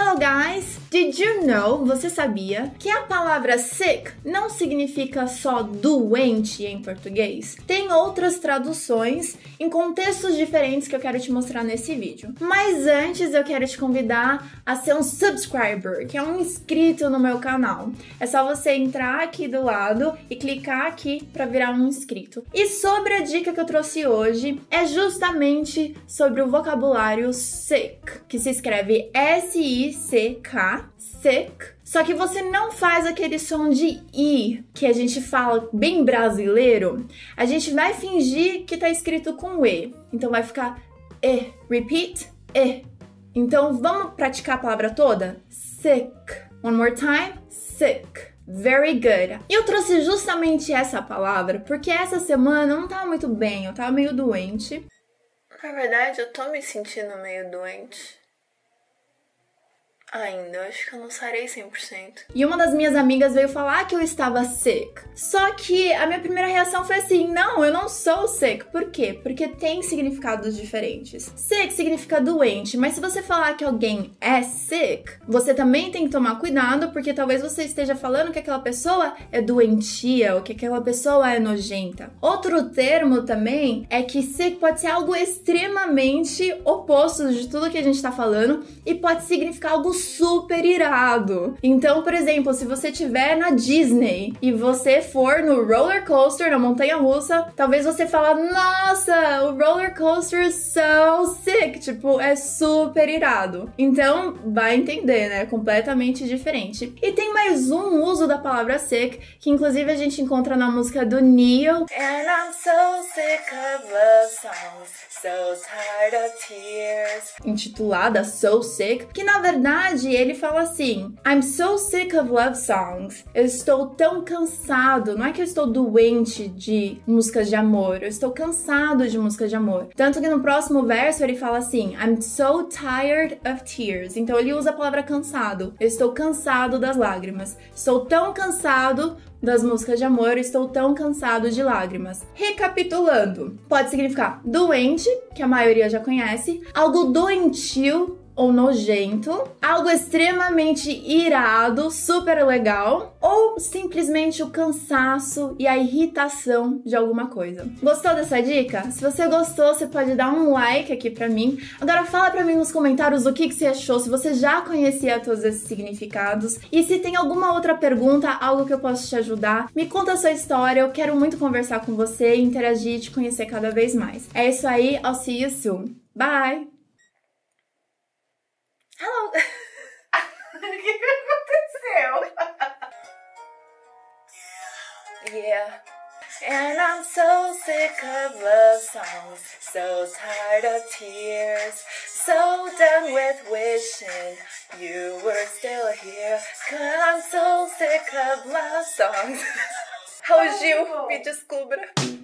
Hello guys! Did you know? Você sabia que a palavra sick não significa só doente em português? Tem outras traduções em contextos diferentes que eu quero te mostrar nesse vídeo. Mas antes eu quero te convidar a ser um subscriber, que é um inscrito no meu canal. É só você entrar aqui do lado e clicar aqui para virar um inscrito. E sobre a dica que eu trouxe hoje é justamente sobre o vocabulário sick, que se escreve S-I I-C-K, sick. Só que você não faz aquele som de I que a gente fala bem brasileiro. A gente vai fingir que tá escrito com E. Então vai ficar E. Repeat, E. Então vamos praticar a palavra toda? Sick. One more time. Sick. Very good. Eu trouxe justamente essa palavra porque essa semana eu não tava muito bem, eu tava meio doente. Na verdade, eu tô me sentindo meio doente. Ainda, acho que eu não sarei 100%. E uma das minhas amigas veio falar que eu estava sick. Só que a minha primeira reação foi assim: não, eu não sou sick. Por quê? Porque tem significados diferentes. Sick significa doente, mas se você falar que alguém é sick, você também tem que tomar cuidado, porque talvez você esteja falando que aquela pessoa é doentia ou que aquela pessoa é nojenta. Outro termo também é que sick pode ser algo extremamente oposto de tudo que a gente tá falando e pode significar algo super irado. Então, por exemplo, se você estiver na Disney e você for no roller coaster, na montanha russa, talvez você fala: "Nossa, o roller coaster is so sick", tipo, é super irado. Então, vai entender, né? Completamente diferente. E tem mais um uso da palavra sick, que inclusive a gente encontra na música do Neil. And I'm so sick of love songs, so tired of tears. Intitulada So Sick, que na verdade, ele fala assim: I'm so sick of love songs. Eu estou tão cansado. Não é que eu estou doente de músicas de amor, eu estou cansado de músicas de amor. Tanto que no próximo verso ele fala assim: I'm so tired of tears. Então ele usa a palavra cansado. Eu estou cansado das lágrimas. Estou tão cansado das músicas de amor, estou tão cansado de lágrimas. Recapitulando, pode significar doente, que a maioria já conhece, algo doentio, ou nojento, algo extremamente irado, super legal, ou simplesmente o cansaço e a irritação de alguma coisa. Gostou dessa dica? Se você gostou, você pode dar um like aqui pra mim. Agora fala pra mim nos comentários o que, que você achou, se você já conhecia todos esses significados e se tem alguma outra pergunta, algo que eu possa te ajudar, me conta a sua história, eu quero muito conversar com você, interagir e te conhecer cada vez mais. É isso aí, I'll see you soon. Bye! yeah. And I'm so sick of love songs, so tired of tears, so done with wishing you were still here. Cause I'm so sick of love songs. Raul Gil, me descubra.